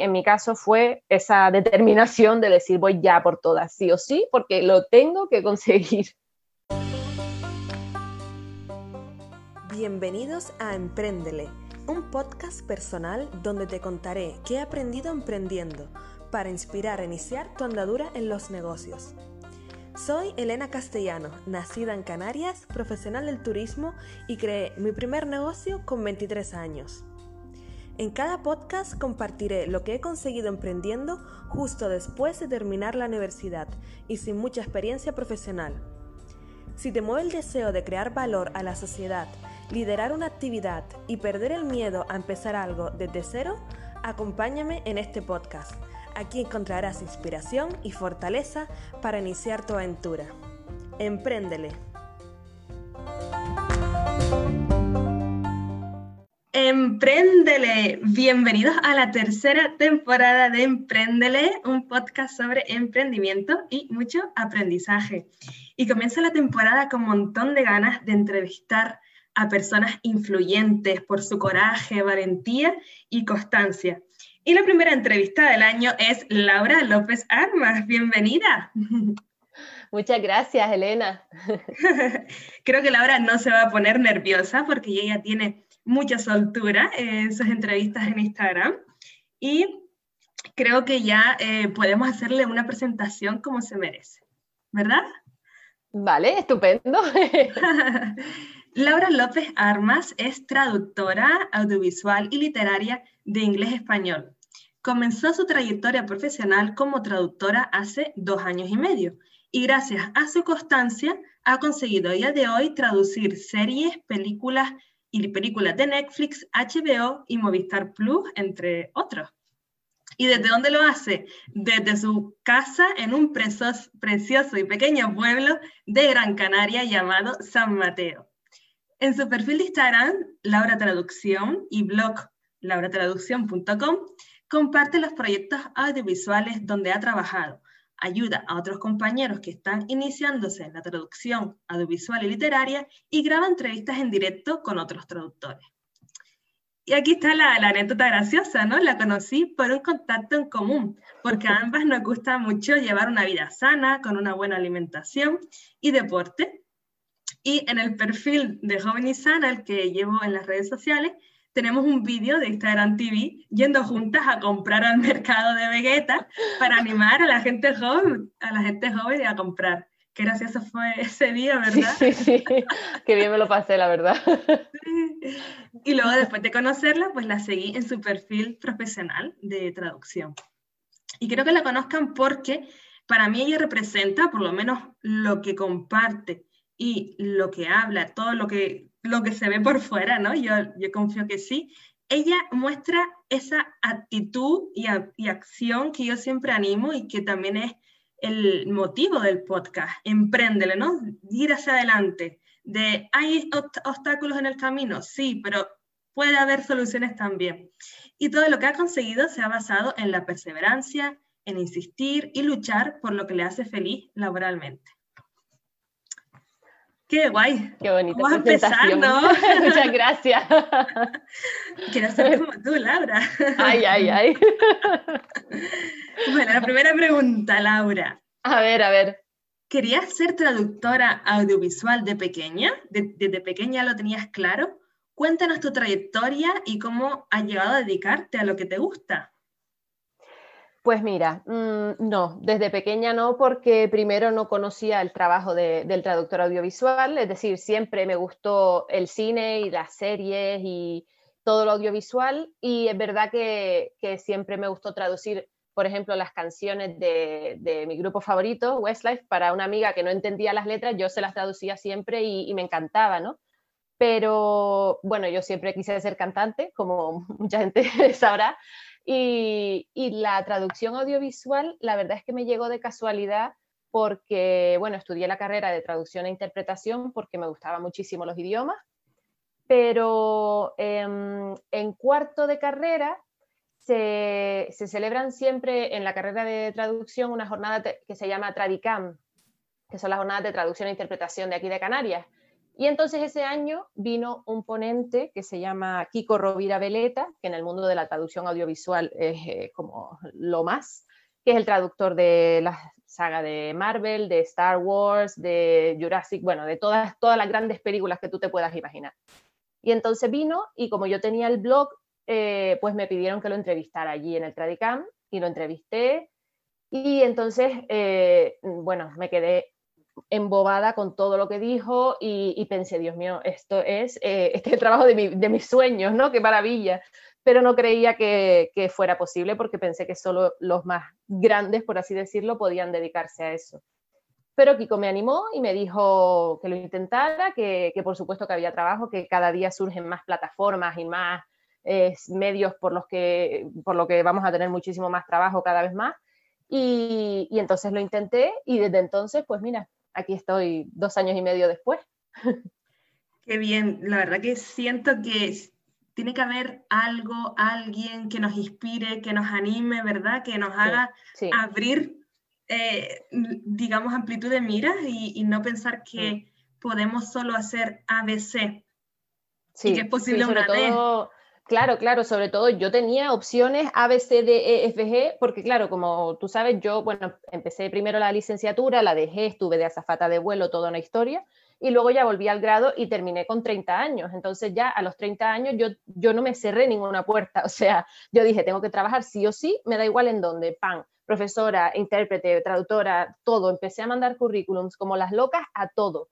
en mi caso fue esa determinación de decir voy ya por todas, sí o sí, porque lo tengo que conseguir. Bienvenidos a Emprendele, un podcast personal donde te contaré qué he aprendido emprendiendo para inspirar a iniciar tu andadura en los negocios. Soy Elena Castellano, nacida en Canarias, profesional del turismo y creé mi primer negocio con 23 años. En cada podcast compartiré lo que he conseguido emprendiendo justo después de terminar la universidad y sin mucha experiencia profesional. Si te mueve el deseo de crear valor a la sociedad, liderar una actividad y perder el miedo a empezar algo desde cero, acompáñame en este podcast Aquí encontrarás inspiración y fortaleza para iniciar tu aventura. Empréndele. Empréndele. Bienvenidos a la tercera temporada de Empréndele, un podcast sobre emprendimiento y mucho aprendizaje. Y comienza la temporada con un montón de ganas de entrevistar a personas influyentes por su coraje, valentía y constancia. Y la primera entrevista del año es Laura López Armas. Bienvenida. Muchas gracias, Elena. Creo que Laura no se va a poner nerviosa porque ella tiene mucha soltura en sus entrevistas en Instagram. Y creo que ya eh, podemos hacerle una presentación como se merece, ¿verdad? Vale, estupendo. Laura López Armas es traductora audiovisual y literaria de inglés-español. Comenzó su trayectoria profesional como traductora hace dos años y medio y gracias a su constancia ha conseguido a día de hoy traducir series, películas y películas de Netflix, HBO y Movistar Plus, entre otros. ¿Y desde dónde lo hace? Desde su casa en un precioso y pequeño pueblo de Gran Canaria llamado San Mateo. En su perfil de Instagram, Laura Traducción y blog lauratraducción.com, comparte los proyectos audiovisuales donde ha trabajado, ayuda a otros compañeros que están iniciándose en la traducción audiovisual y literaria y graba entrevistas en directo con otros traductores. Y aquí está la, la, anécdota graciosa, ¿no? La conocí por un contacto en común, porque a ambas nos gusta mucho llevar una vida sana, con una buena alimentación y deporte. Y en el perfil de Joven y Sana, el que llevo en las redes sociales, tenemos un vídeo de Instagram TV yendo juntas a comprar al mercado de Vegeta para animar a la gente joven, a la gente joven a comprar. Qué gracioso fue ese día, ¿verdad? Sí, sí, qué bien me lo pasé, la verdad. Y luego después de conocerla, pues la seguí en su perfil profesional de traducción. Y quiero que la conozcan porque para mí ella representa, por lo menos lo que comparte y lo que habla, todo lo que lo que se ve por fuera, ¿no? Yo, yo confío que sí. Ella muestra esa actitud y, acción que yo siempre animo y que también es el motivo del podcast. Empréndele, ¿no? Ir hacia adelante. De, ¿hay obstáculos en el camino? Sí, pero puede haber soluciones también. Y todo lo que ha conseguido se ha basado en la perseverancia, en insistir y luchar por lo que le hace feliz laboralmente. Qué guay. Qué bonito. Vamos a empezar, ¿no? Muchas gracias. Quiero ser como tú, Laura. Ay, ay, ay. Bueno, la primera pregunta, Laura. A ver, a ver. ¿Querías ser traductora audiovisual de pequeña? ¿Desde pequeña lo tenías claro? Cuéntanos tu trayectoria y cómo has llegado a dedicarte a lo que te gusta. Pues mira, mm, no, desde pequeña no, porque primero no conocía el trabajo del traductor audiovisual, es decir, siempre me gustó el cine y las series y todo lo audiovisual, y es verdad que, siempre me gustó traducir, por ejemplo, las canciones de, mi grupo favorito, Westlife, para una amiga que no entendía las letras, yo se las traducía siempre y, y me encantaba, ¿no? Pero bueno, yo siempre quise ser cantante, como mucha gente sabrá, y, la traducción audiovisual, la verdad es que me llegó de casualidad porque, bueno, estudié la carrera de traducción e interpretación porque me gustaban muchísimo los idiomas, pero em, en cuarto de carrera se, celebran siempre en la carrera de traducción una jornada que se llama Tradicam, que son las jornadas de traducción e interpretación de aquí de Canarias. Y entonces ese año vino un ponente que se llama Kiko Rovira Veleta, que en el mundo de la traducción audiovisual es eh, como lo más, que es el traductor de la saga de Marvel, de Star Wars, de Jurassic, bueno, de todas, todas las grandes películas que tú te puedas imaginar. Y entonces vino y como yo tenía el blog, eh, pues me pidieron que lo entrevistara allí en el Tradicam y lo entrevisté. Y entonces, eh, bueno, me quedé embobada con todo lo que dijo y, pensé, Dios mío, esto es, eh, este es el trabajo de, mis sueños, ¿no? Qué maravilla. Pero no creía que, fuera posible porque pensé que solo los más grandes, por así decirlo, podían dedicarse a eso. Pero Kiko me animó y me dijo que lo intentara, que, por supuesto que había trabajo, que cada día surgen más plataformas y más eh, medios por los que, por lo que vamos a tener muchísimo más trabajo cada vez más. Y, y, entonces lo intenté y desde entonces, pues mira, aquí estoy dos años y medio después. Qué bien, la verdad que siento que tiene que haber algo, alguien que nos inspire, que nos anime, ¿verdad? Que nos haga abrir, eh, digamos, amplitud de miras y, no pensar que podemos solo hacer ABC. Sí, y que es posible una todo, Claro, claro, sobre todo yo tenía opciones A, B, C, D, E, F, G, porque claro, como tú sabes, yo, bueno, empecé primero la licenciatura, la dejé, estuve de azafata de vuelo, toda una historia, y luego ya volví al grado y terminé con 30 años. Entonces ya a los 30 años yo, yo no me cerré ninguna puerta, o sea, yo dije, tengo que trabajar sí o sí, me da igual en dónde, pan, profesora, intérprete, traductora, todo. Empecé a mandar currículums como las locas a todo.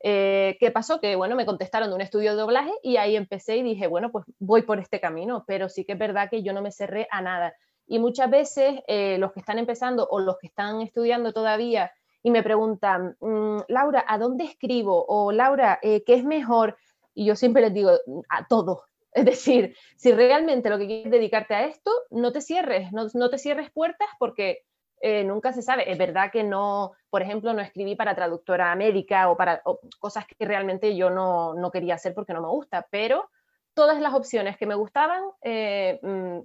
Eh, ¿Qué pasó? Que bueno, me contestaron de un estudio de doblaje y ahí empecé y dije, bueno, pues voy por este camino, pero sí que es verdad que yo no me cerré a nada. Y muchas veces eh, los que están empezando o los que están estudiando todavía y me preguntan, mm, Laura, ¿a dónde escribo? O Laura, eh, ¿qué es mejor? Y yo siempre les digo, a todo. Es decir, si realmente lo que quieres dedicarte a esto, no te cierres, no, no te cierres puertas porque eh, nunca se sabe. Es verdad que no, por ejemplo, no escribí para traductora médica o para cosas que realmente yo no, no, quería hacer porque no me gusta, pero todas las opciones que me gustaban, eh, mm,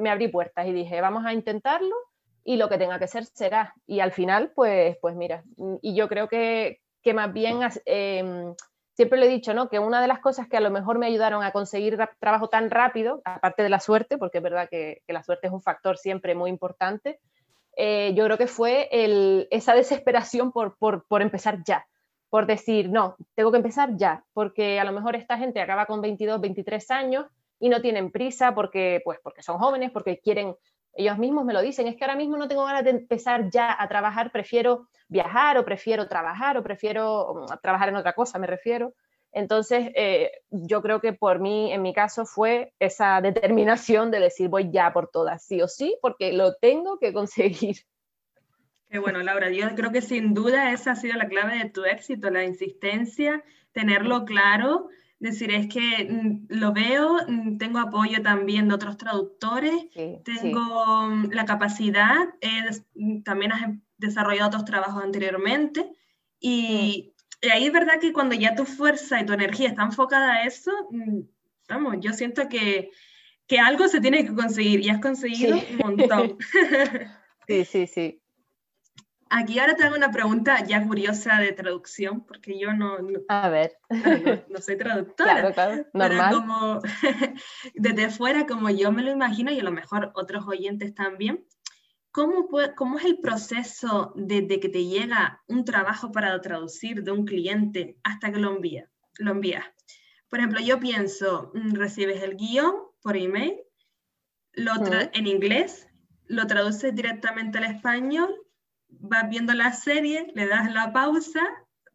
me abrí puertas y dije, vamos a intentarlo y lo que tenga que ser será. Y al final, pues, pues mira, y yo creo que, que más bien, em, siempre le he dicho, ¿no? Que una de las cosas que a lo mejor me ayudaron a conseguir trabajo tan rápido, aparte de la suerte, porque es verdad que la suerte es un factor siempre muy importante, eh, yo creo que fue esa desesperación por, empezar ya, por decir, no, tengo que empezar ya, porque a lo mejor esta gente acaba con 22, 23 años y no tienen prisa porque, pues, porque son jóvenes, porque quieren, ellos mismos me lo dicen, es que ahora mismo no tengo ganas de empezar ya a trabajar, prefiero viajar o prefiero trabajar o prefiero mm, trabajar en otra cosa, me refiero. Entonces, eh, yo creo que por mí, en mi caso, fue esa determinación de decir voy ya por todas, sí o sí, porque lo tengo que conseguir. Qué bueno, Laura, yo creo que sin duda esa ha sido la clave de tu éxito, la insistencia, tenerlo claro, decir es que mm, lo veo, mm, tengo apoyo también de otros traductores, tengo mm, la capacidad, también has desarrollado otros trabajos anteriormente y y ahí es verdad que cuando ya tu fuerza y tu energía está enfocada a eso, mm, vamos, yo siento que, que algo se tiene que conseguir y has conseguido un montón. sí, sí, sí. Aquí ahora te hago una pregunta ya curiosa de traducción, porque yo no, a ver. no, soy traductora. Claro, claro, normal. Pero como desde fuera, como yo me lo imagino, y a lo mejor otros oyentes también, ¿Cómo, ¿Cómo, es el proceso desde que te llega un trabajo para traducir de un cliente hasta que lo envía, lo envías? Por ejemplo, yo pienso, mm, recibes el guion por email, lo en inglés, lo traduces directamente al español, vas viendo la serie, le das la pausa.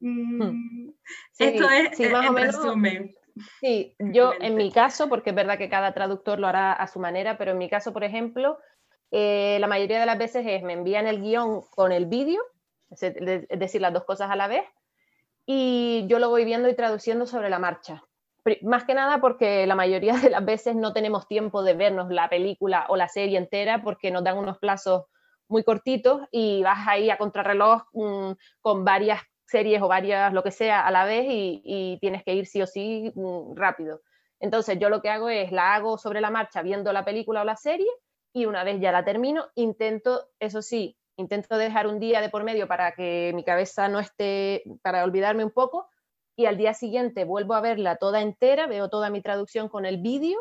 Mm, esto es el resumen. Sí, yo en mi caso, porque es verdad que cada traductor lo hará a su manera, pero en mi caso, por ejemplo, eh, la mayoría de las veces es me envían el guion con el vídeo, es decir, las dos cosas a la vez, y yo lo voy viendo y traduciendo sobre la marcha. Más que nada porque la mayoría de las veces no tenemos tiempo de vernos la película o la serie entera porque nos dan unos plazos muy cortitos y vas ahí a contrarreloj mm, con varias series o varias, lo que sea, a la vez y, tienes que ir sí o sí mm, rápido. Entonces yo lo que hago es la hago sobre la marcha viendo la película o la serie y una vez ya la termino, intento, eso sí, intento dejar un día de por medio para que mi cabeza no esté, para olvidarme un poco y al día siguiente vuelvo a verla toda entera, veo toda mi traducción con el vídeo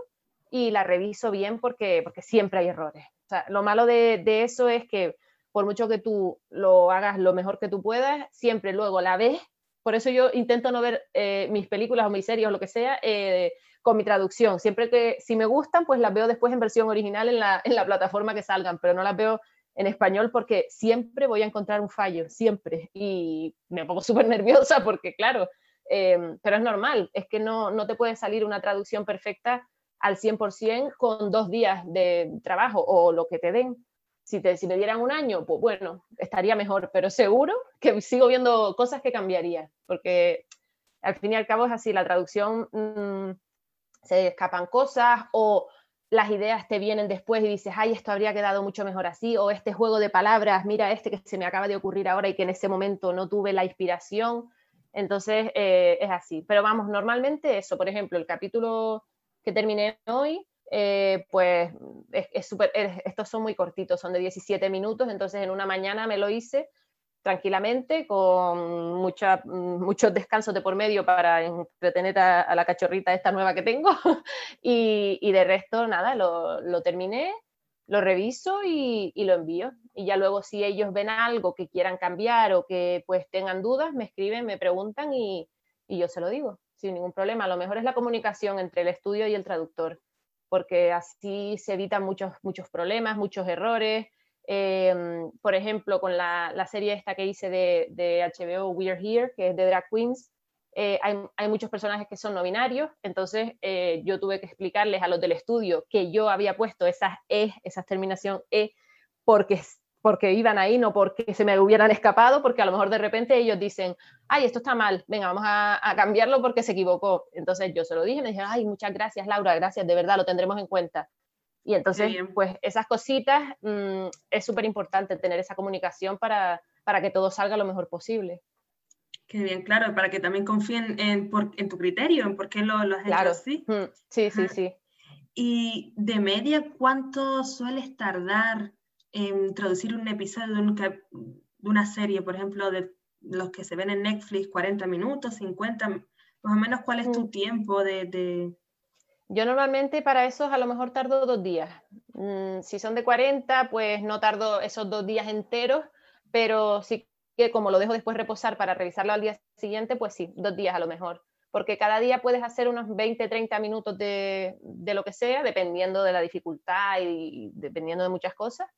y la reviso bien porque, porque siempre hay errores. O sea, lo malo de, eso es que por mucho que tú lo hagas lo mejor que tú puedas, siempre luego la ves. Por eso yo intento no ver eh, mis películas o mis series o lo que sea eh, con mi traducción. Siempre que si me gustan, pues las veo después en versión original en la, en la plataforma que salgan, pero no las veo en español porque siempre voy a encontrar un fallo, siempre. Y me pongo súper nerviosa porque, claro, eh, pero es normal, es que no, no te puede salir una traducción perfecta al 100% con dos días de trabajo o lo que te den. Si, te, si me dieran un año, pues bueno, estaría mejor, pero seguro que sigo viendo cosas que cambiaría, porque al fin y al cabo es así, la traducción mmm, se escapan cosas o las ideas te vienen después y dices, ay, esto habría quedado mucho mejor así, o este juego de palabras, mira este que se me acaba de ocurrir ahora y que en ese momento no tuve la inspiración. Entonces, eh, es así. Pero vamos, normalmente eso, por ejemplo, el capítulo que terminé hoy, eh, pues es, estos son muy cortitos, son de 17 minutos, entonces en una mañana me lo hice tranquilamente, con mucha, muchos descansos de por medio para entretener a, la cachorrita esta nueva que tengo. y, de resto, nada, lo, terminé, lo reviso y, lo envío. Y ya luego si ellos ven algo que quieran cambiar o que pues tengan dudas, me escriben, me preguntan y, y yo se lo digo, sin ningún problema. Lo mejor es la comunicación entre el estudio y el traductor, porque así se evitan muchos, muchos problemas, muchos errores eh, por ejemplo, con la, la, serie esta que hice de, de, HBO, We're Here, que es de Drag Queens, eh, hay, hay, muchos personajes que son no binarios, entonces eh, yo tuve que explicarles a los del estudio que yo había puesto esas E, esa terminación E, porque, porque iban ahí, no porque se me hubieran escapado, porque a lo mejor de repente ellos dicen, ay, esto está mal, venga, vamos a, a cambiarlo porque se equivocó. Entonces yo se lo dije, me dijeron, ay, muchas gracias, Laura, gracias, de verdad, lo tendremos en cuenta. Y entonces, pues esas cositas mmm, es súper importante tener esa comunicación para, para, que todo salga lo mejor posible. Qué bien, claro, para que también confíen en, por, en tu criterio, en por qué lo, lo has claro. hecho así. Mm, sí, sí, sí. Y de media, ¿cuánto sueles tardar en traducir un episodio de, un, de una serie, por ejemplo, de los que se ven en Netflix, 40 minutos, 50, más o menos cuál es tu mm. tiempo de, de yo normalmente para esos a lo mejor tardo dos días. Mm, si son de 40, pues no tardo esos dos días enteros, pero sí que como lo dejo después reposar para revisarlo al día siguiente, pues sí, dos días a lo mejor. Porque cada día puedes hacer unos 20, 30 minutos de, de lo que sea, dependiendo de la dificultad y, y dependiendo de muchas cosas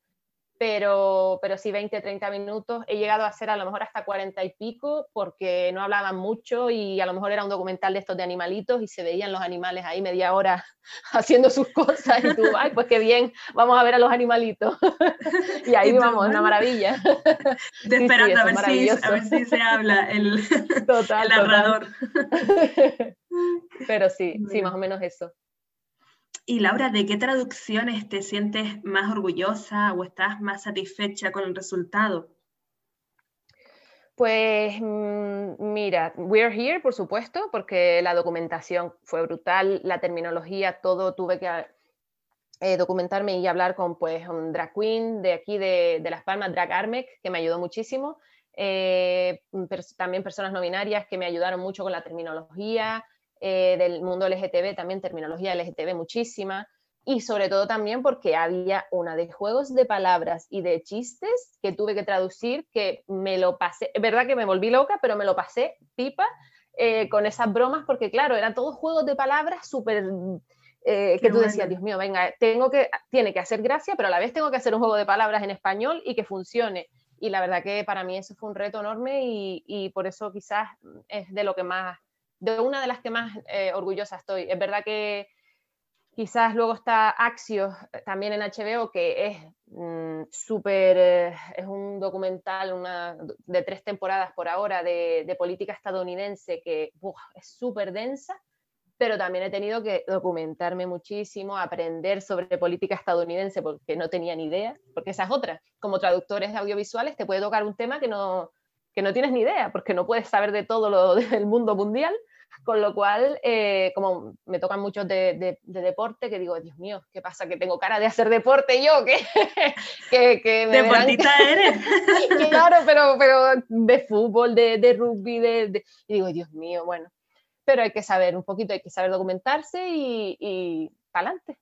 pero, pero sí 20, 30 minutos. He llegado a hacer a lo mejor hasta 40 y pico porque no hablaban mucho y a lo mejor era un documental de estos de animalitos y se veían los animales ahí media hora haciendo sus cosas y tú, ay, pues qué bien, vamos a ver a los animalitos. y ahí vamos, una maravilla. De sí, esperando sí, a, ver si, a, ver si, se habla el, total, el narrador. Total. pero sí, sí, más o menos eso. Y Laura, ¿de qué traducciones te sientes más orgullosa o estás más satisfecha con el resultado? Pues mm, mira, We're Here, por supuesto, porque la documentación fue brutal, la terminología, todo tuve que eh, documentarme y hablar con pues un drag queen de aquí de, Las Palmas, Drag Armec, que me ayudó muchísimo. Eh, también personas no binarias que me ayudaron mucho con la terminología, eh, del mundo LGTB, también terminología LGTB muchísima, y sobre todo también porque había una de juegos de palabras y de chistes que tuve que traducir, que me lo pasé, es verdad que me volví loca, pero me lo pasé pipa eh, con esas bromas, porque claro, eran todos juegos de palabras súper... Eh, que tú bueno. decías, Dios mío, venga, tengo que, tiene que hacer gracia, pero a la vez tengo que hacer un juego de palabras en español y que funcione. Y la verdad que para mí eso fue un reto enorme y, y por eso quizás es de lo que más de una de las que más eh, orgullosa estoy. Es verdad que quizás luego está Axios eh, también en HBO, que es mmm, súper, eh, es un documental una, de tres temporadas por ahora de, de política estadounidense que es súper densa, pero también he tenido que documentarme muchísimo, aprender sobre política estadounidense porque no tenía ni idea, porque esa es otra. Como traductores audiovisuales te puede tocar un tema que no, que no tienes ni idea, porque no puedes saber de todo lo del mundo mundial, con lo cual, eh, como me tocan muchos de, deporte, que digo, Dios mío, ¿qué pasa? Que tengo cara de hacer deporte yo, que, que, que me Deportista eres. claro, pero, pero de fútbol, de, de rugby, de, y digo, Dios mío, bueno, pero hay que saber un poquito, hay que saber documentarse y, y para adelante.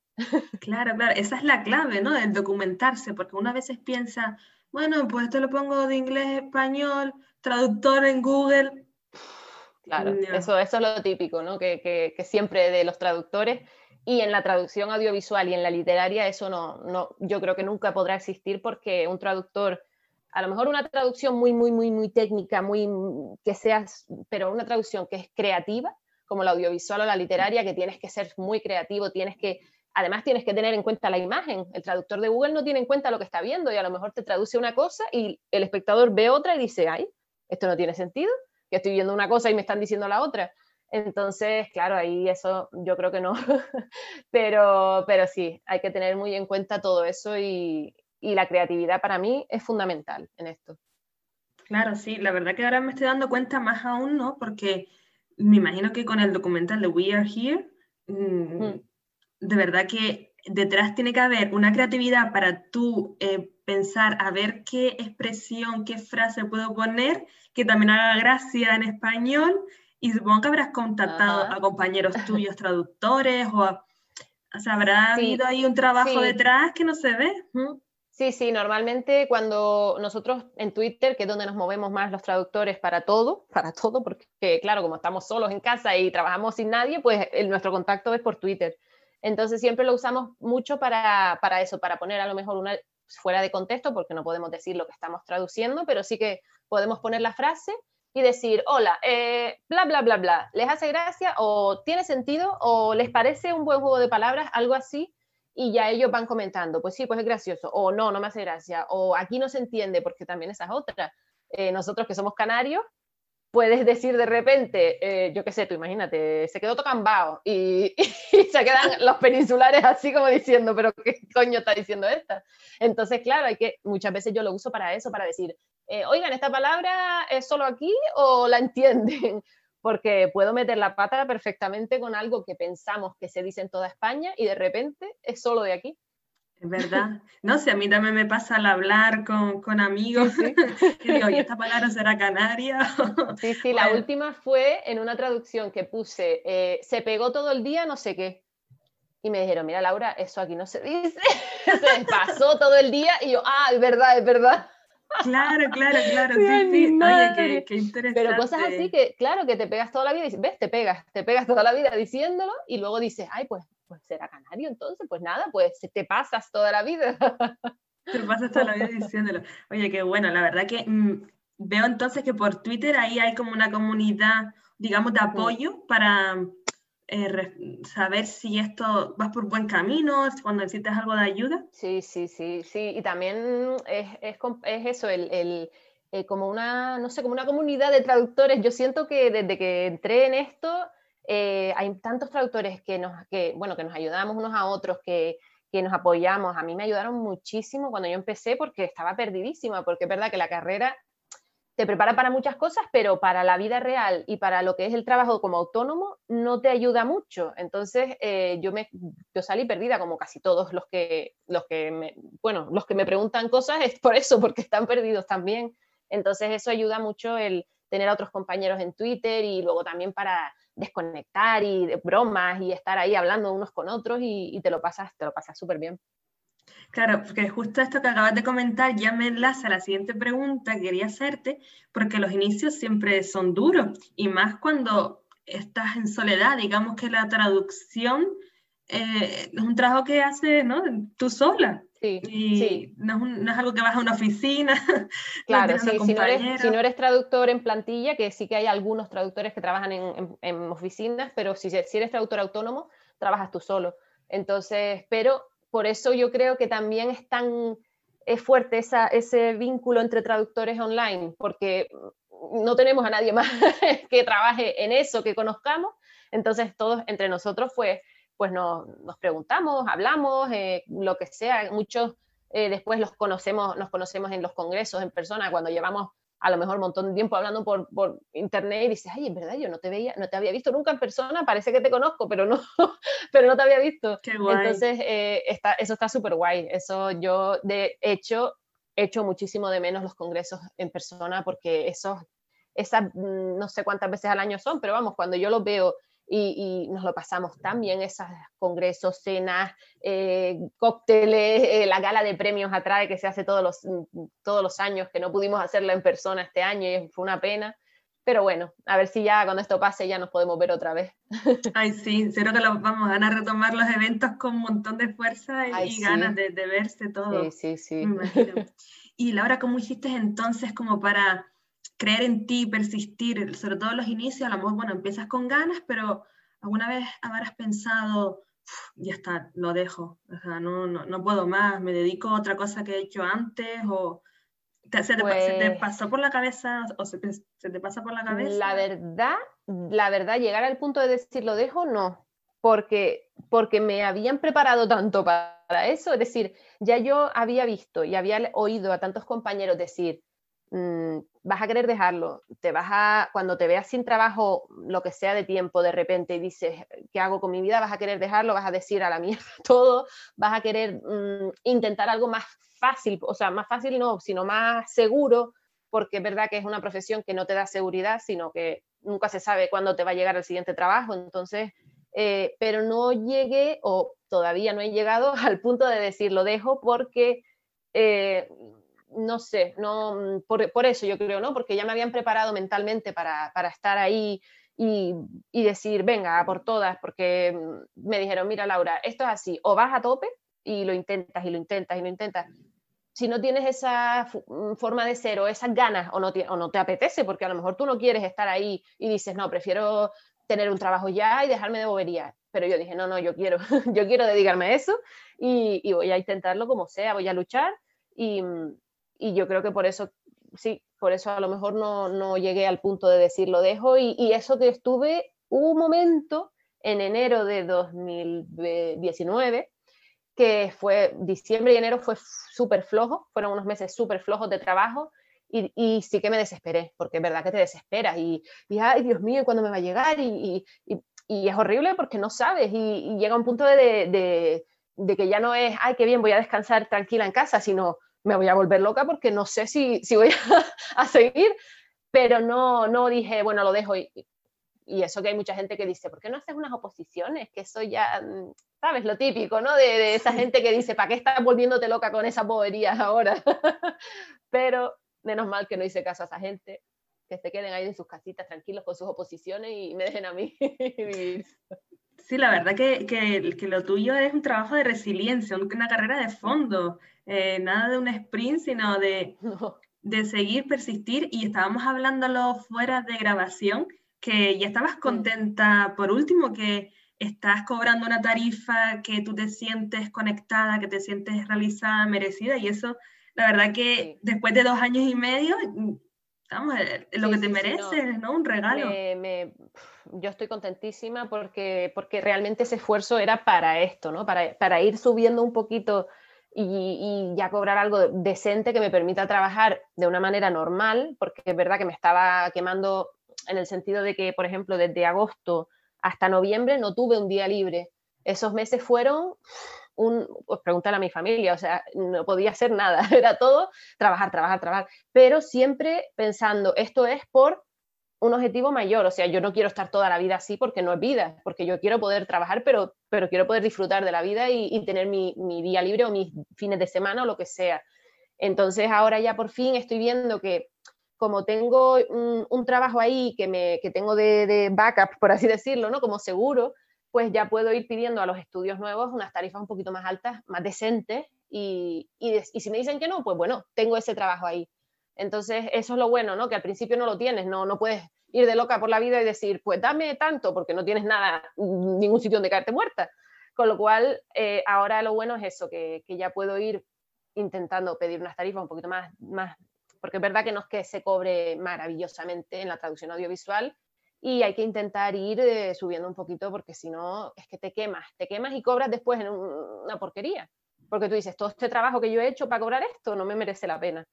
Claro, claro, esa es la clave, ¿no? El documentarse, porque una veces piensa, bueno, pues esto lo pongo de inglés a español, traductor en Google, Claro, eso, eso es lo típico, ¿no? Que, que, siempre de los traductores. Y en la traducción audiovisual y en la literaria eso no, no, yo creo que nunca podrá existir porque un traductor, a lo mejor una traducción muy, muy, muy, muy técnica, muy, que seas, pero una traducción que es creativa, como la audiovisual o la literaria, que tienes que ser muy creativo, tienes que, además tienes que tener en cuenta la imagen. El traductor de Google no tiene en cuenta lo que está viendo y a lo mejor te traduce una cosa y el espectador ve otra y dice, ay, esto no tiene sentido que estoy viendo una cosa y me están diciendo la otra. Entonces, claro, ahí eso yo creo que no, pero, pero sí, hay que tener muy en cuenta todo eso y, y la creatividad para mí es fundamental en esto. Claro, sí, la verdad que ahora me estoy dando cuenta más aún, ¿no? Porque me imagino que con el documental de We Are Here, mm. De verdad que detrás tiene que haber una creatividad para tú eh, pensar a ver qué expresión, qué frase puedo poner que también haga gracia en español y supongo que habrás contactado a compañeros tuyos traductores o, o sea, habrá habido ahí un trabajo detrás que no se ve. Sí, sí, normalmente cuando nosotros en Twitter, que es donde nos movemos más los traductores para todo, para todo, porque claro, como estamos solos en casa y trabajamos sin nadie, pues el, nuestro contacto es por Twitter. Entonces siempre lo usamos mucho para, para eso, para poner a lo mejor una, fuera de contexto porque no podemos decir lo que estamos traduciendo, pero sí que podemos poner la frase y decir, hola, eh, bla, bla, bla, bla, ¿les hace gracia o tiene sentido o les parece un buen juego de palabras, algo así? Y ya ellos van comentando, pues sí, pues es gracioso, o no, no me hace gracia, o aquí no se entiende, porque también esa es otra. Eh, nosotros que somos canarios, puedes decir de repente, eh, yo qué sé, tú imagínate, se quedó tocambao y, y, se quedan los peninsulares así como diciendo, pero ¿qué coño está diciendo esta? Entonces, claro, hay que, muchas veces yo lo uso para eso, para decir, eh, oigan, ¿esta palabra es solo aquí o la entienden? Porque puedo meter la pata perfectamente con algo que pensamos que se dice en toda España y de repente es solo de aquí. Es verdad. No sé, a mí también me pasa al hablar con, con amigos. Sí, y digo, ¿y esta palabra será canaria? Sí, sí, la última fue en una traducción que puse, eh, se pegó todo el día, no sé qué. Y me dijeron, mira, Laura, eso aquí no se dice. se pasó todo el día y yo, ah, es verdad, es verdad. Claro, claro, claro. Sí, sí. Oye, qué, qué, interesante. Pero cosas así que, claro, que te pegas toda la vida y ves, te pegas, te pegas toda la vida diciéndolo y luego dices, ay, pues pues será canario entonces, pues nada, pues te pasas toda la vida. Te pasas toda la vida diciéndolo. Oye, qué bueno, la verdad que mm, veo entonces que por Twitter ahí hay como una comunidad, digamos, de apoyo para eh, saber si esto vas por buen camino, cuando necesitas algo de ayuda. Sí, sí, sí, sí, y también es, es, es eso, el, el eh, como una, no sé, como una comunidad de traductores. Yo siento que desde que entré en esto, eh, hay tantos traductores que nos, que, bueno, que nos ayudamos unos a otros, que, que nos apoyamos. A mí me ayudaron muchísimo cuando yo empecé porque estaba perdidísima, porque es verdad que la carrera te prepara para muchas cosas, pero para la vida real y para lo que es el trabajo como autónomo no te ayuda mucho. Entonces eh, yo, me, yo salí perdida como casi todos los que, los que me, bueno, los que me preguntan cosas es por eso, porque están perdidos también. Entonces eso ayuda mucho el tener a otros compañeros en Twitter y luego también para desconectar y de bromas y estar ahí hablando unos con otros y, te lo pasas, te lo pasas súper bien. Claro, porque justo esto que acabas de comentar ya me enlaza a la siguiente pregunta que quería hacerte, porque los inicios siempre son duros y más cuando estás en soledad, digamos que la traducción eh, es un trabajo que haces ¿no? tú sola. Sí, y No, es algo que vas a una oficina. Claro, sí, si, no eres, si, no eres, traductor en plantilla, que sí que hay algunos traductores que trabajan en, en, oficinas, pero si, si, eres traductor autónomo, trabajas tú solo. Entonces, pero por eso yo creo que también es tan es fuerte esa, ese vínculo entre traductores online, porque no tenemos a nadie más que trabaje en eso, que conozcamos. Entonces, todos entre nosotros fue pues nos, preguntamos, hablamos, eh, lo que sea. Muchos eh, después los conocemos, nos conocemos en los congresos en persona cuando llevamos a lo mejor un montón de tiempo hablando por, por, internet y dices, ay, es verdad, yo no te veía, no te había visto nunca en persona, parece que te conozco, pero no, pero no te había visto. Entonces, eh, está, eso está súper guay. Eso yo, de hecho, hecho muchísimo de menos los congresos en persona porque esos, esas, mm, no sé cuántas veces al año son, pero vamos, cuando yo los veo y, nos lo pasamos tan bien, esos congresos, cenas, eh, cócteles, eh, la gala de premios atrae que se hace todos los, mm, todos los años, que no pudimos hacerla en persona este año y fue una pena. Pero bueno, a ver si ya cuando esto pase ya nos podemos ver otra vez. Ay, sí, creo que lo, vamos, a retomar los eventos con un montón de fuerza y, ganas de, de, verse todo. Sí, sí, sí. y Laura, ¿cómo hiciste entonces como para creer en ti, persistir, sobre todo los inicios, a lo mejor, bueno, empiezas con ganas, pero alguna vez habrás pensado, ya está, lo dejo, o sea, no, no, no, puedo más, me dedico a otra cosa que he hecho antes, o se, te, pues pasó por la cabeza, o se te, se te, pasa por la cabeza. La verdad, la verdad, llegar al punto de decir lo dejo, no, porque, porque me habían preparado tanto para eso, es decir, ya yo había visto y había oído a tantos compañeros decir, Mm, vas a querer dejarlo, te vas a, cuando te veas sin trabajo, lo que sea de tiempo, de repente y dices, ¿qué hago con mi vida? Vas a querer dejarlo, vas a decir a la mierda todo, vas a querer mm, intentar algo más fácil, o sea, más fácil no, sino más seguro, porque es verdad que es una profesión que no te da seguridad, sino que nunca se sabe cuándo te va a llegar el siguiente trabajo, entonces, eh, pero no llegué o todavía no he llegado al punto de decir lo dejo porque... Eh, no sé, no, mm, por, eso yo creo, ¿no? Porque ya me habían preparado mentalmente para, estar ahí y, decir, venga, por todas, porque mm, me dijeron, mira Laura, esto es así, o vas a tope y lo intentas y lo intentas y lo intentas. Si no tienes esa mm, forma de ser o esas ganas o no, te, o no te apetece, porque a lo mejor tú no quieres estar ahí y dices, no, prefiero tener un trabajo ya y dejarme de bobería. Pero yo dije, no, no, yo quiero, yo quiero dedicarme a eso y, y voy a intentarlo como sea, voy a luchar y, y yo creo que por eso, sí, por eso a lo mejor no, no llegué al punto de decir lo dejo y, y eso que estuve un momento en enero de 2019 que fue diciembre y enero fue súper flojo, fueron unos meses súper flojos de trabajo y, y, sí que me desesperé, porque es verdad que te desesperas y, y ay Dios mío, ¿cuándo me va a llegar? Y, y es horrible porque no sabes y, llega un punto de, de, de, que ya no es, ay, qué bien, voy a descansar tranquila en casa, sino me voy a volver loca porque no sé si, si voy a, seguir, pero no, no dije, bueno, lo dejo. Y, y, eso que hay mucha gente que dice, ¿por qué no haces unas oposiciones? Que eso ya, mm, ¿sabes? Lo típico, ¿no? De, de esa gente que dice, ¿para qué estás volviéndote loca con esas boberías ahora? pero menos mal que no hice caso a esa gente, que se queden ahí en sus casitas tranquilos con sus oposiciones y me dejen a mí vivir. Sí, la verdad que, que, que, lo tuyo es un trabajo de resiliencia, una carrera de fondo, eh, nada de un sprint, sino de, de seguir, persistir. Y estábamos hablándolo fuera de grabación, que ya estabas contenta, por último, que estás cobrando una tarifa, que tú te sientes conectada, que te sientes realizada, merecida, y eso, la verdad que después de dos años y medio, Vamos, eh, lo que te mereces, no. Un regalo. yo estoy contentísima porque, porque realmente ese esfuerzo era para esto, ¿no? Para, para ir subiendo un poquito y, y, ya cobrar algo decente que me permita trabajar de una manera normal, porque es verdad que me estaba quemando en el sentido de que, por ejemplo, desde agosto hasta noviembre no tuve un día libre. Esos meses fueron un, pues preguntar a mi familia, o sea, no podía hacer nada, era todo trabajar, trabajar, trabajar, pero siempre pensando, esto es por un objetivo mayor, o sea, yo no quiero estar toda la vida así porque no es vida, porque yo quiero poder trabajar, pero, pero quiero poder disfrutar de la vida y, tener mi, mi, día libre o mis fines de semana o lo que sea. Entonces ahora ya por fin estoy viendo que como tengo un, un trabajo ahí que, me, que tengo de, de, backup, por así decirlo, ¿no? Como seguro, pues ya puedo ir pidiendo a los estudios nuevos unas tarifas un poquito más altas, más decentes, y, y, si me dicen que no, pues bueno, tengo ese trabajo ahí. Entonces, eso es lo bueno, ¿no? Que al principio no lo tienes, no, no puedes ir de loca por la vida y decir, pues dame tanto, porque no tienes nada, ningún sitio donde caerte muerta. Con lo cual, eh, ahora lo bueno es eso, que, que, ya puedo ir intentando pedir unas tarifas un poquito más, más, porque es verdad que no es que se cobre maravillosamente en la traducción audiovisual, y hay que intentar ir eh, subiendo un poquito porque si no es que te quemas, te quemas y cobras después en una porquería. Porque tú dices, todo este trabajo que yo he hecho para cobrar esto no me merece la pena.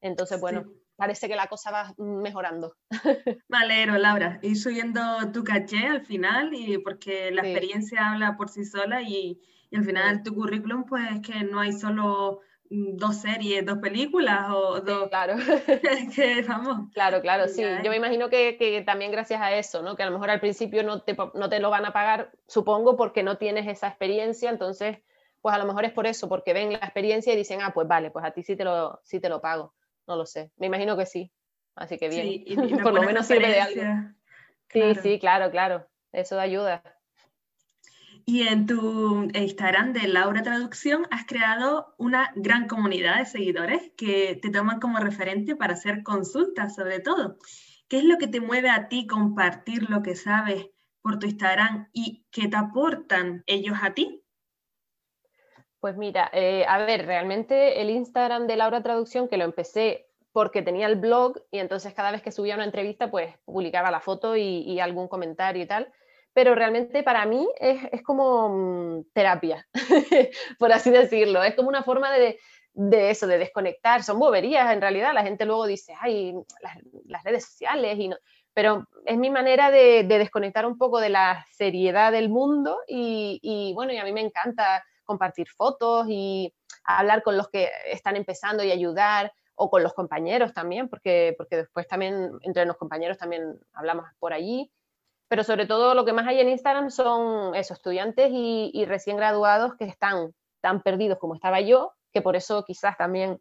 Entonces, bueno, parece que la cosa va mejorando. Valero, Laura, ir subiendo tu caché al final y porque la experiencia habla por sí sola y, y al final tu currículum pues es que no hay solo dos series, dos películas o dos... claro. que, vamos. Claro, claro, sí. Yo me imagino que, que, también gracias a eso, ¿no? Que a lo mejor al principio no te, no te lo van a pagar, supongo, porque no tienes esa experiencia, entonces, pues a lo mejor es por eso, porque ven la experiencia y dicen, ah, pues vale, pues a ti sí te lo, sí te lo pago. No lo sé. Me imagino que sí. Así que bien. Sí, por lo menos sirve de algo. Sí, sí, claro, claro. Eso ayuda. Y en tu Instagram de Laura Traducción has creado una gran comunidad de seguidores que te toman como referente para hacer consultas sobre todo. ¿Qué es lo que te mueve a ti compartir lo que sabes por tu Instagram y qué te aportan ellos a ti? Pues mira, eh, a ver, realmente el Instagram de Laura Traducción, que lo empecé porque tenía el blog y entonces cada vez que subía una entrevista, pues publicaba la foto y, y algún comentario y tal pero realmente para mí es, es como mm, terapia, por así decirlo. Es como una forma de, de, eso, de desconectar. Son boberías en realidad. La gente luego dice, ay, las, redes sociales y no. Pero es mi manera de, de, desconectar un poco de la seriedad del mundo y, y, bueno, y a mí me encanta compartir fotos y hablar con los que están empezando y ayudar o con los compañeros también, porque, porque después también entre los compañeros también hablamos por allí pero sobre todo lo que más hay en Instagram son esos estudiantes y, recién graduados que están tan perdidos como estaba yo, que por eso quizás también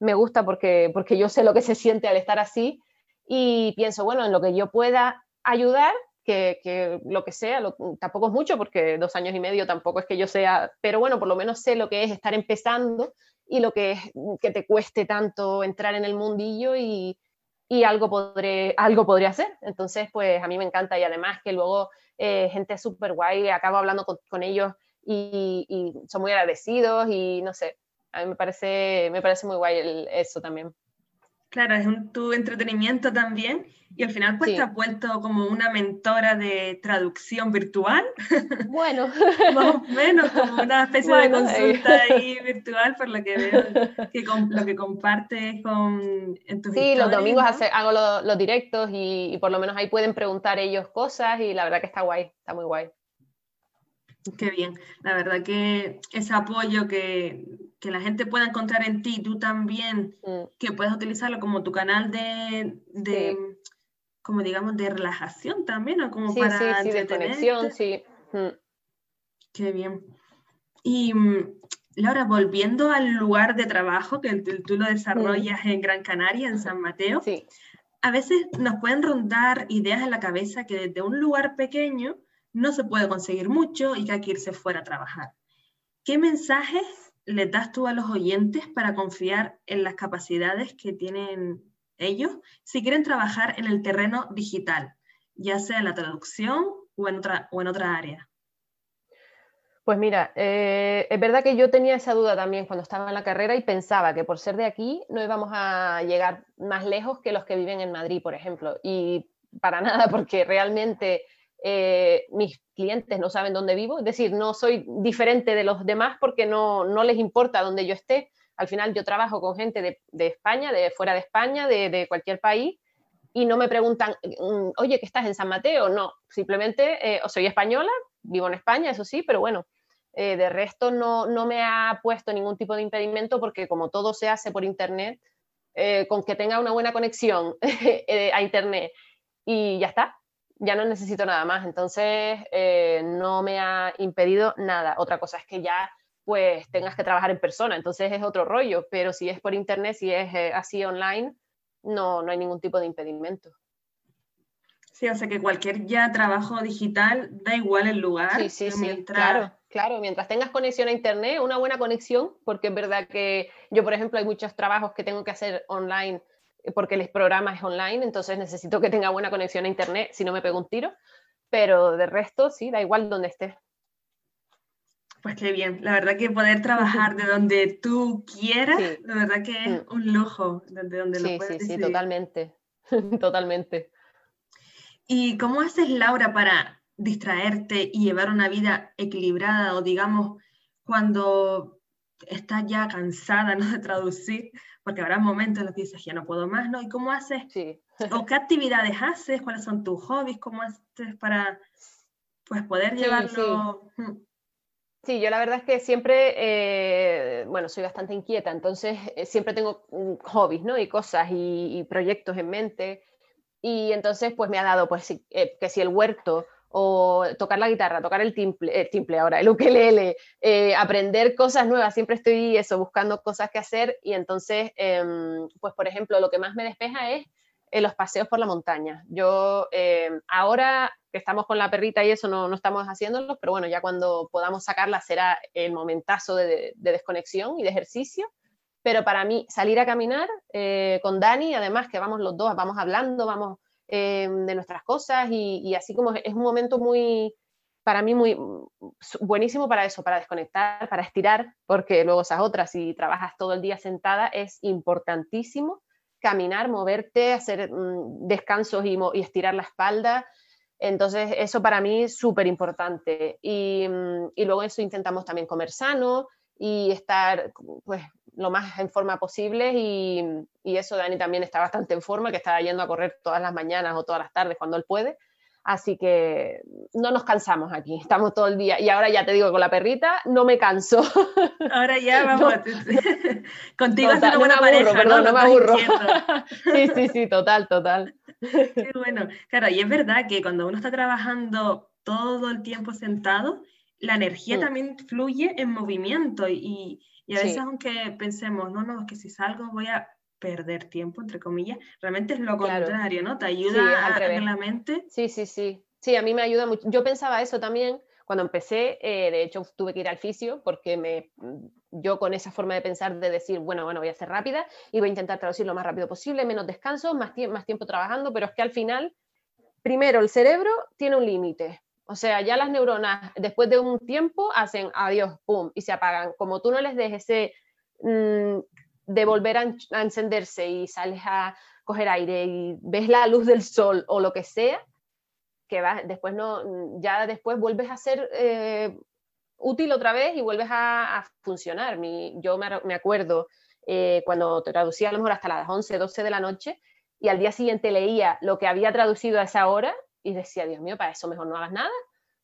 me gusta porque, porque yo sé lo que se siente al estar así. Y pienso, bueno, en lo que yo pueda ayudar, que, que lo que sea, tampoco es mucho porque dos años y medio tampoco es que yo sea, pero bueno, por lo menos sé lo que es estar empezando y lo que es que te cueste tanto entrar en el mundillo y, y algo, podré, algo hacer. Entonces, pues a mí me encanta y además que luego eh, gente súper guay, acabo hablando con, ellos y, son muy agradecidos y no sé, a mí me parece, me parece muy guay eso también. Claro, es un, tu entretenimiento también y al final pues te has vuelto como una mentora de traducción virtual. Bueno. Más o menos, como una especie de consulta ahí virtual por lo que veo, que lo que compartes con, en tus Sí, los domingos hago los, directos y, y por lo menos ahí pueden preguntar ellos cosas y la verdad que está guay, está muy guay. Qué bien, la verdad que ese apoyo que, que la gente pueda encontrar en ti, tú también, mm. que puedas utilizarlo como tu canal de, de como digamos, de relajación también, o como para sí, sí, de conexión, sí. Mm. Qué bien. Y mm, Laura, volviendo al lugar de trabajo, que tú lo desarrollas en Gran Canaria, en San Mateo, a veces nos pueden rondar ideas en la cabeza que desde un lugar pequeño no se puede conseguir mucho y que hay que irse fuera a trabajar. ¿Qué mensajes le das tú a los oyentes para confiar en las capacidades que tienen ellos si quieren trabajar en el terreno digital, ya sea en la traducción o en otra, o en otra área? Pues mira, eh, es verdad que yo tenía esa duda también cuando estaba en la carrera y pensaba que por ser de aquí no íbamos a llegar más lejos que los que viven en Madrid, por ejemplo. Y para nada, porque realmente eh, mis clientes no saben dónde vivo, es decir, no soy diferente de los demás porque no, no les importa dónde yo esté. Al final yo trabajo con gente de, de España, de fuera de España, de, de, cualquier país, y no me preguntan, mm, oye, ¿que estás en San Mateo? No, simplemente eh, soy española, vivo en España, eso sí, pero bueno, eh, de resto no, no me ha puesto ningún tipo de impedimento porque como todo se hace por Internet, con que tenga una buena conexión a Internet y ya está, ya no necesito nada más, entonces eh, no me ha impedido nada. Otra cosa es que ya pues tengas que trabajar en persona, entonces es otro rollo, pero si es por internet, si es eh, así online, no, no hay ningún tipo de impedimento. Sí, o sea que cualquier ya trabajo digital, da igual el lugar. Sí, sí, sí, claro, claro, mientras tengas conexión a internet, una buena conexión, porque es verdad que yo, por ejemplo, hay muchos trabajos que tengo que hacer online porque el programa es online, entonces necesito que tenga buena conexión a internet, si no me pego un tiro, pero de resto sí, da igual donde esté. Pues qué bien, la verdad que poder trabajar de donde tú quieras, la verdad que es mm. un lujo, desde donde lo puedes Sí, sí, totalmente, totalmente. ¿Y cómo haces, Laura, para distraerte y llevar una vida equilibrada o digamos, cuando estás ya cansada ¿no? de traducir, porque habrá momentos en los que dices, ya no puedo más, ¿no? ¿Y cómo haces? Sí. ¿O qué actividades haces? ¿Cuáles son tus hobbies? ¿Cómo haces para pues, poder llevarlo? Mm. Sí. yo la verdad es que siempre, eh, bueno, soy bastante inquieta, entonces eh, siempre tengo mm, hobbies, ¿no? Y cosas y, proyectos en mente. Y entonces, pues me ha dado, pues, eh, que si el huerto o tocar la guitarra, tocar el timple, el timple ahora, el ukelele, eh, aprender cosas nuevas, siempre estoy eso, buscando cosas que hacer y entonces, em, pues por ejemplo, lo que más me despeja es eh, los paseos por la montaña. Yo em, ahora que estamos con la perrita y eso no, no estamos haciéndolo, pero bueno, ya cuando podamos sacarla será el momentazo de, de desconexión y de ejercicio. Pero para mí, salir a caminar eh, con Dani, además que vamos los dos, vamos hablando, vamos Em, de nuestras cosas y, así como es un momento muy, para mí muy buenísimo para eso, para desconectar, para estirar, porque luego esas otras, si trabajas todo el día sentada, es importantísimo caminar, moverte, hacer mm, descansos y, estirar la espalda. Entonces, eso para mí es súper importante. Y, mm, y, luego eso intentamos también comer sano y estar pues, lo más en forma posible y, y, eso Dani también está bastante en forma, que está yendo a correr todas las mañanas o todas las tardes cuando él puede. Así que no nos cansamos aquí, estamos todo el día. Y ahora ya te digo, con la perrita no me canso. Ahora ya vamos. Contigo es una buena no pareja, perdón, no, me aburro. sí, sí, sí, total, total. Qué bueno. Claro, y es verdad que cuando uno está trabajando todo el tiempo sentado, la energía mm. también fluye en movimiento y, y a veces aunque pensemos, no, no, es que si salgo voy a perder tiempo, entre comillas, realmente es lo contrario, ¿no? Te ayuda a la mente. Sí, sí, sí. Sí, a mí me ayuda mucho. Yo pensaba eso también cuando empecé, eh, de hecho tuve que ir al fisio porque me, yo con esa forma de pensar de decir, bueno, bueno, voy a ser rápida y voy a intentar traducir lo más rápido posible, menos descanso, más, más tiempo trabajando, pero es que al final, primero, el cerebro tiene un límite. O sea, ya las neuronas después de un tiempo hacen adiós, pum, y se apagan. Como tú no les dejes ese mm, de volver a, encenderse y sales a coger aire y ves la luz del sol o lo que sea, que va, después no, mm, ya después vuelves a ser eh, útil otra vez y vuelves a, funcionar. yo me, acuerdo eh, cuando traducía a lo mejor hasta las 11, 12 de la noche y al día siguiente leía lo que había traducido a esa hora y decía, Dios mío, para eso mejor no hagas nada,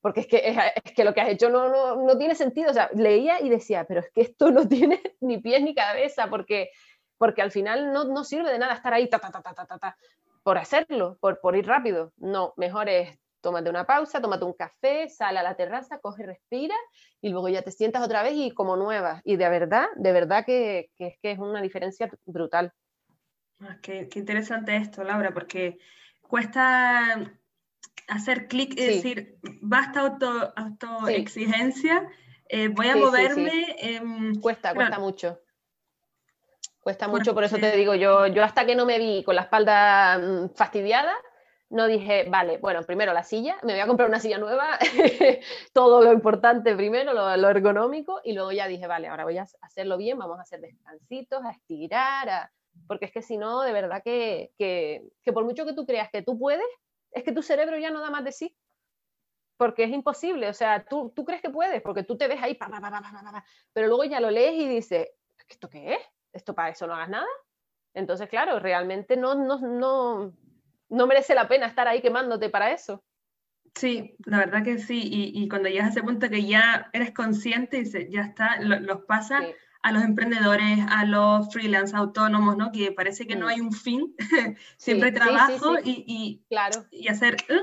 porque es que, es, que lo que has hecho no, no, no, tiene sentido. O sea, leía y decía, pero es que esto no tiene ni pies ni cabeza, porque, porque al final no, no sirve de nada estar ahí ta, ta, ta, ta, ta, ta, por hacerlo, por, por ir rápido. No, mejor es tómate una pausa, tómate un café, sal a la terraza, coge, respira y luego ya te sientas otra vez y como nueva. Y de verdad, de verdad que, que es que es una diferencia brutal. Ah, qué, qué, interesante esto, Laura, porque cuesta hacer clic y decir, basta auto, autoexigencia, eh, voy a moverme. Em, cuesta, cuesta mucho. Cuesta mucho, por eso te digo, yo, yo hasta que no me vi con la espalda mm, fastidiada, no dije, vale, bueno, primero la silla, me voy a comprar una silla nueva, todo lo importante primero, lo, ergonómico, y luego ya dije, vale, ahora voy a hacerlo bien, vamos a hacer descansitos, a estirar, porque es que si no, de verdad que, que, que, por mucho que tú creas que tú puedes, es que tu cerebro ya no da más de sí. Porque es imposible, o sea, tú, tú crees que puedes, porque tú te ves ahí, pero luego ya lo lees y dices, ¿esto qué es? ¿Esto para eso no hagas nada? Entonces, claro, realmente no, no, no, no merece la pena estar ahí quemándote para eso. Sí, la verdad que sí. Y, cuando llegas a ese punto que ya eres consciente y ya está, los pasa a los emprendedores, a los freelance autónomos, ¿no? Que parece que no mm. hay un fin, siempre trabajo y, claro. y hacer... ¿eh?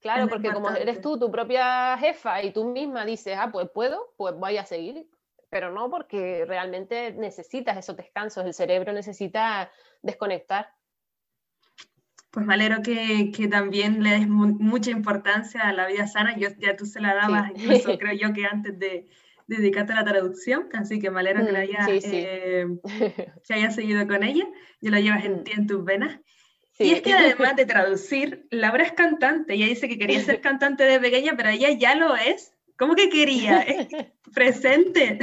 Claro, porque como eres tú, tu propia jefa, y tú misma dices, ah, pues puedo, pues voy a seguir, pero no porque realmente necesitas esos descansos, el cerebro necesita desconectar. Pues me alegro que, que también le des mucha importancia a la vida sana, yo ya tú se la dabas, incluso creo yo que antes de, dedicarte a la traducción, así que me alegro que, la mm, haya, eh, hayas seguido con ella, y lo llevas en, mm. en tus venas. Y es que además de traducir, Laura es cantante, ella dice que quería ser cantante de pequeña, pero ella ya lo es. ¿Cómo que quería? Es presente.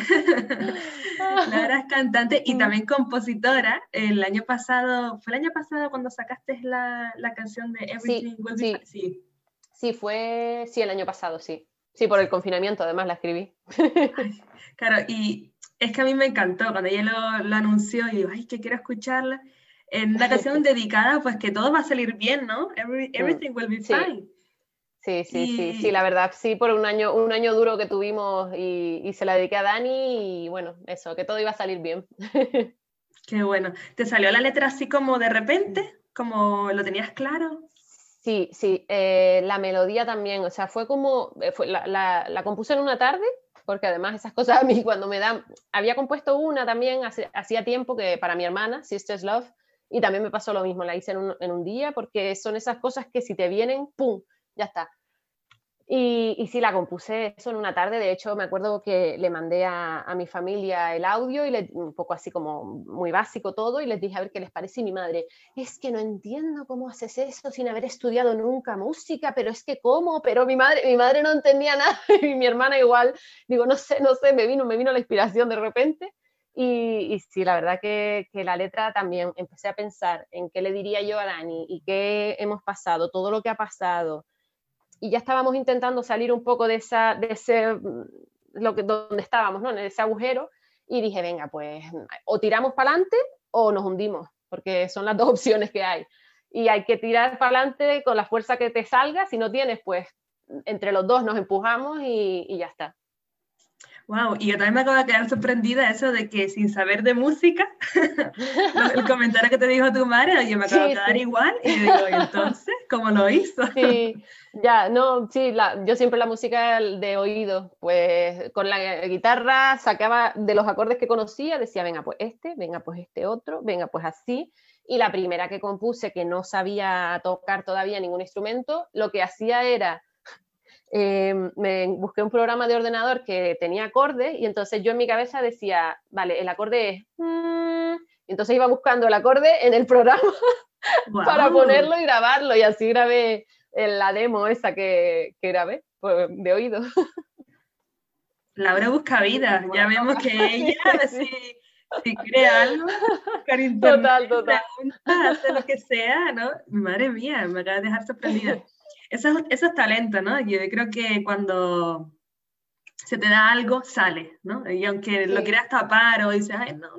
Laura es cantante y mm. también compositora. El año pasado, ¿fue el año pasado cuando sacaste la, la canción de Everything Will Be sí. sí, fue, sí, el año pasado, sí. Sí, por el confinamiento además la escribí. claro, y Es que a mí me encantó cuando ella lo, lo anunció y digo, ay, que quiero escucharla. En una canción dedicada, pues que todo va a salir bien, ¿no? Mm, everything will be fine. Sí, sí, sí, sí, la verdad, sí, por un año, un año duro que tuvimos y, y, se la dediqué a Dani y bueno, eso, que todo iba a salir bien. Qué bueno. ¿Te salió la letra así como de repente? ¿Como lo tenías claro? Sí, sí, eh, la melodía también, o sea, fue como, eh, fue, la, la, compuse en una tarde, porque además esas cosas a mí cuando me dan, había compuesto una también hacía tiempo que para mi hermana, Sisters Love, y también me pasó lo mismo, la hice en un, en un día, porque son esas cosas que si te vienen, ¡pum! ya está. Y, y, sí, la compuse eso en una tarde. De hecho, me acuerdo que le mandé a, mi familia el audio y le, un poco así como muy básico todo y les dije a ver qué les parece. Y mi madre, es que no entiendo cómo haces eso sin haber estudiado nunca música, pero es que cómo, pero mi madre, mi madre no entendía nada y mi hermana igual. Digo, no sé, no sé, me vino, me vino la inspiración de repente. Y, y, sí, la verdad que, que, la letra también empecé a pensar en qué le diría yo a Dani y qué hemos pasado, todo lo que ha pasado y ya estábamos intentando salir un poco de, esa, de ese, mm, lo que, donde estábamos, ¿no? en ese agujero, y dije, venga, pues o tiramos para adelante o nos hundimos, porque son las dos opciones que hay. Y hay que tirar para adelante con la fuerza que te salga, si no tienes, pues entre los dos nos empujamos y, y ya está. Wow, y yo también me acabo de quedar sorprendida eso de que sin saber de música, el comentario que te dijo tu madre, yo me acabo sí, de quedar sí. igual y digo, ¿y entonces cómo lo hizo? Sí, ya, no, sí, la, yo siempre la música de oído, pues con la guitarra sacaba de los acordes que conocía, decía, venga, pues este, venga, pues este otro, venga, pues así. Y la primera que compuse, que no sabía tocar todavía ningún instrumento, lo que hacía era eh, me busqué un programa de ordenador que tenía acordes y entonces yo en mi cabeza decía, vale, el acorde es... Mm", entonces iba buscando el acorde en el programa wow. para ponerlo y grabarlo y así grabé la demo esa que, que grabé pues, de oído. Laura busca vida, ya vemos que ella si, si crea algo, total, total. hace lo que sea, ¿no? Madre mía, me acaba de dejar sorprendida. Eso, eso es talento, ¿no? Yo creo que cuando se te da algo, sale, ¿no? Y aunque sí. lo quieras tapar o dices, ay, no,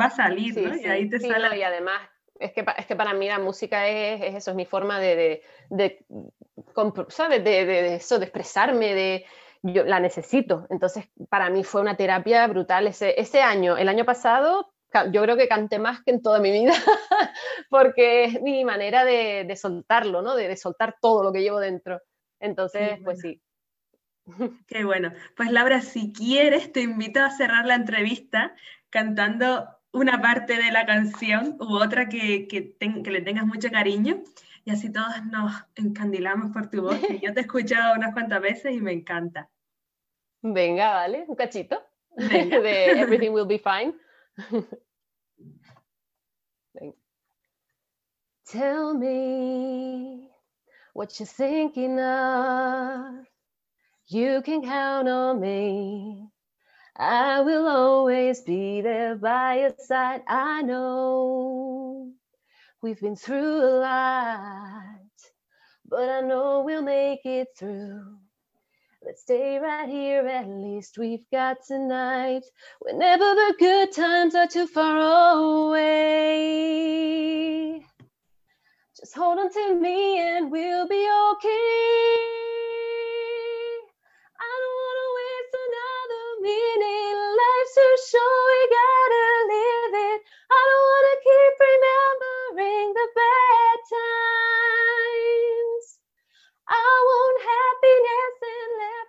va a salir, sí, ¿no? Sí, y ahí te sale. No, y además, es que, es que para mí la música es, es eso, es mi forma de, de, de ¿sabes? De, de, eso, de expresarme, de, yo la necesito. Entonces, para mí fue una terapia brutal. Ese, ese año, el año pasado, yo creo que canté más que en toda mi vida, porque es mi manera de, de soltarlo, ¿no? De, de, soltar todo lo que llevo dentro. Entonces, sí, pues sí. Qué bueno. Pues Laura, si quieres, te invito a cerrar la entrevista cantando una parte de la canción u otra que, que, que le tengas mucho cariño y así todos nos encandilamos por tu voz, que yo te he escuchado unas cuantas veces y me encanta. Venga, vale, un cachito Venga. de Everything Will Be Fine. Tell me what you're thinking of. You can count on me. I will always be there by your side. I know we've been through a lot, but I know we'll make it through. Let's stay right here, at least we've got tonight. Whenever the good times are too far away, just hold on to me and we'll be okay. I don't want to waste another minute. Life's too short, we gotta live it. I don't want to keep remembering the bad times. I want happiness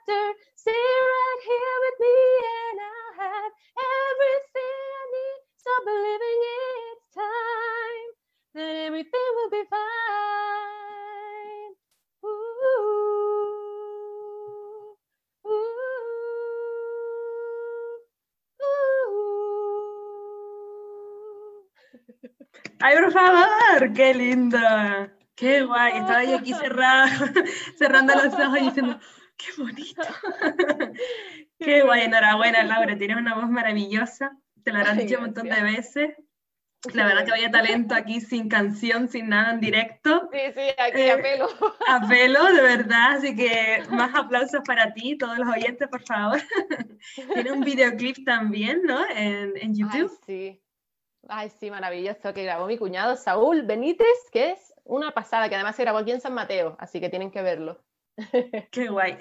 laughter. Stay right here with me, and I'll have everything I need. Stop believing it's time that everything will be fine. Ooh, ooh, ooh. ¡Ay, por favor! ¡Qué linda! ¡Qué guay! Estaba yo aquí cerrada, cerrando los ojos y diciendo, ¡qué bonito! ¡Qué guay! Enhorabuena, Laura, tienes una voz maravillosa. Te lo habrán dicho un montón de veces. La verdad que vaya talento aquí sin canción, sin nada en directo. Sí, sí, aquí a pelo. A pelo, de verdad. Así que más aplausos para ti, todos los oyentes, por favor. Tiene un videoclip también, ¿no? En, en YouTube. Ay, sí. Ay, sí, maravilloso que grabó mi cuñado Saúl Benítez, que es una pasada, que además se grabó aquí en San Mateo, así que tienen que verlo. Qué guay.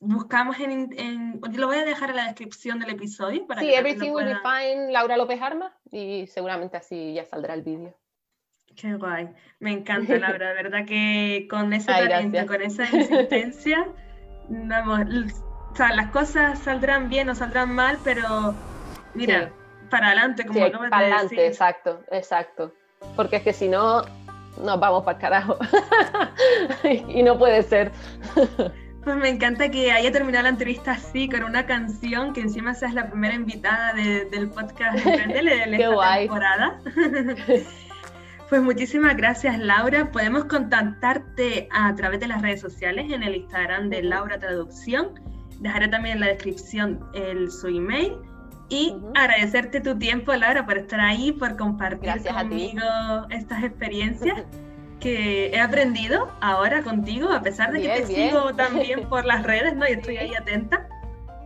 buscamos en, en, Lo voy a dejar en la descripción del episodio. Para sí, Everything Will Be Fine, Laura López Armas, y seguramente así ya saldrá el vídeo. Qué guay. Me encanta, Laura. De verdad que con ese talento, con esa insistencia, vamos, o sea, las cosas saldrán bien o saldrán mal, pero mira, para adelante, como sí, Para adelante, exacto, exacto. Porque es que si no, nos vamos para el carajo. y no puede ser. Pues me encanta que haya terminado la entrevista así, con una canción que encima seas la primera invitada del podcast de esta temporada. Pues muchísimas gracias, Laura. Podemos contactarte a través de las redes sociales en el Instagram de Laura Traducción. Dejaré también en la descripción el, su email. Y agradecerte tu tiempo, Laura, por estar ahí, por compartir conmigo estas experiencias que he aprendido ahora contigo, a pesar de que te sigo también por las redes, ¿no? Y estoy ahí atenta.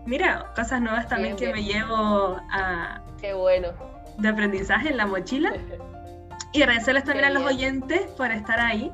Mira, cosas nuevas también que me llevo a... Qué bueno. De aprendizaje en la mochila. Y agradecerles también a los oyentes por estar ahí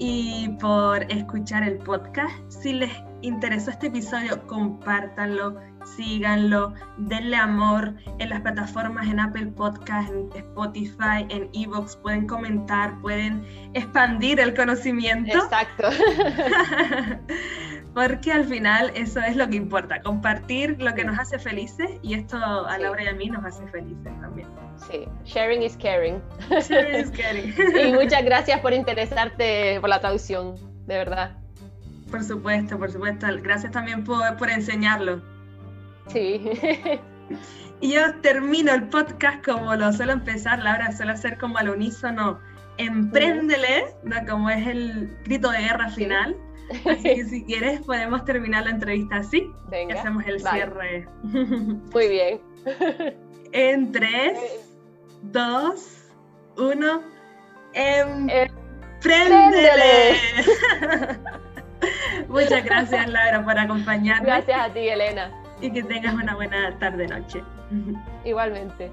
y por escuchar el podcast. Si les interesó este episodio, compártanlo síganlo, denle amor en las plataformas, en Apple Podcast, en Spotify, en Evox, pueden comentar, pueden expandir el conocimiento. Exacto. Porque al final eso es lo que importa, compartir lo que nos hace felices y esto a Laura y a mí nos hace felices también. Sí, sharing is caring. Sharing is caring. y muchas gracias por interesarte por la traducción, de verdad. Por supuesto, por supuesto. Gracias también por, por enseñarlo. Sí. Y yo termino el podcast como lo suelo empezar, Laura, suelo hacer como al unísono, empréndele, como es el grito de guerra final. Así que si quieres podemos terminar la entrevista así. Venga, hacemos el cierre. Muy bien. En 3, 2, 1. ¡Empréndele! Muchas gracias, Laura, por acompañarnos. Gracias a ti, Elena y que tengas una buena tarde-noche. Igualmente.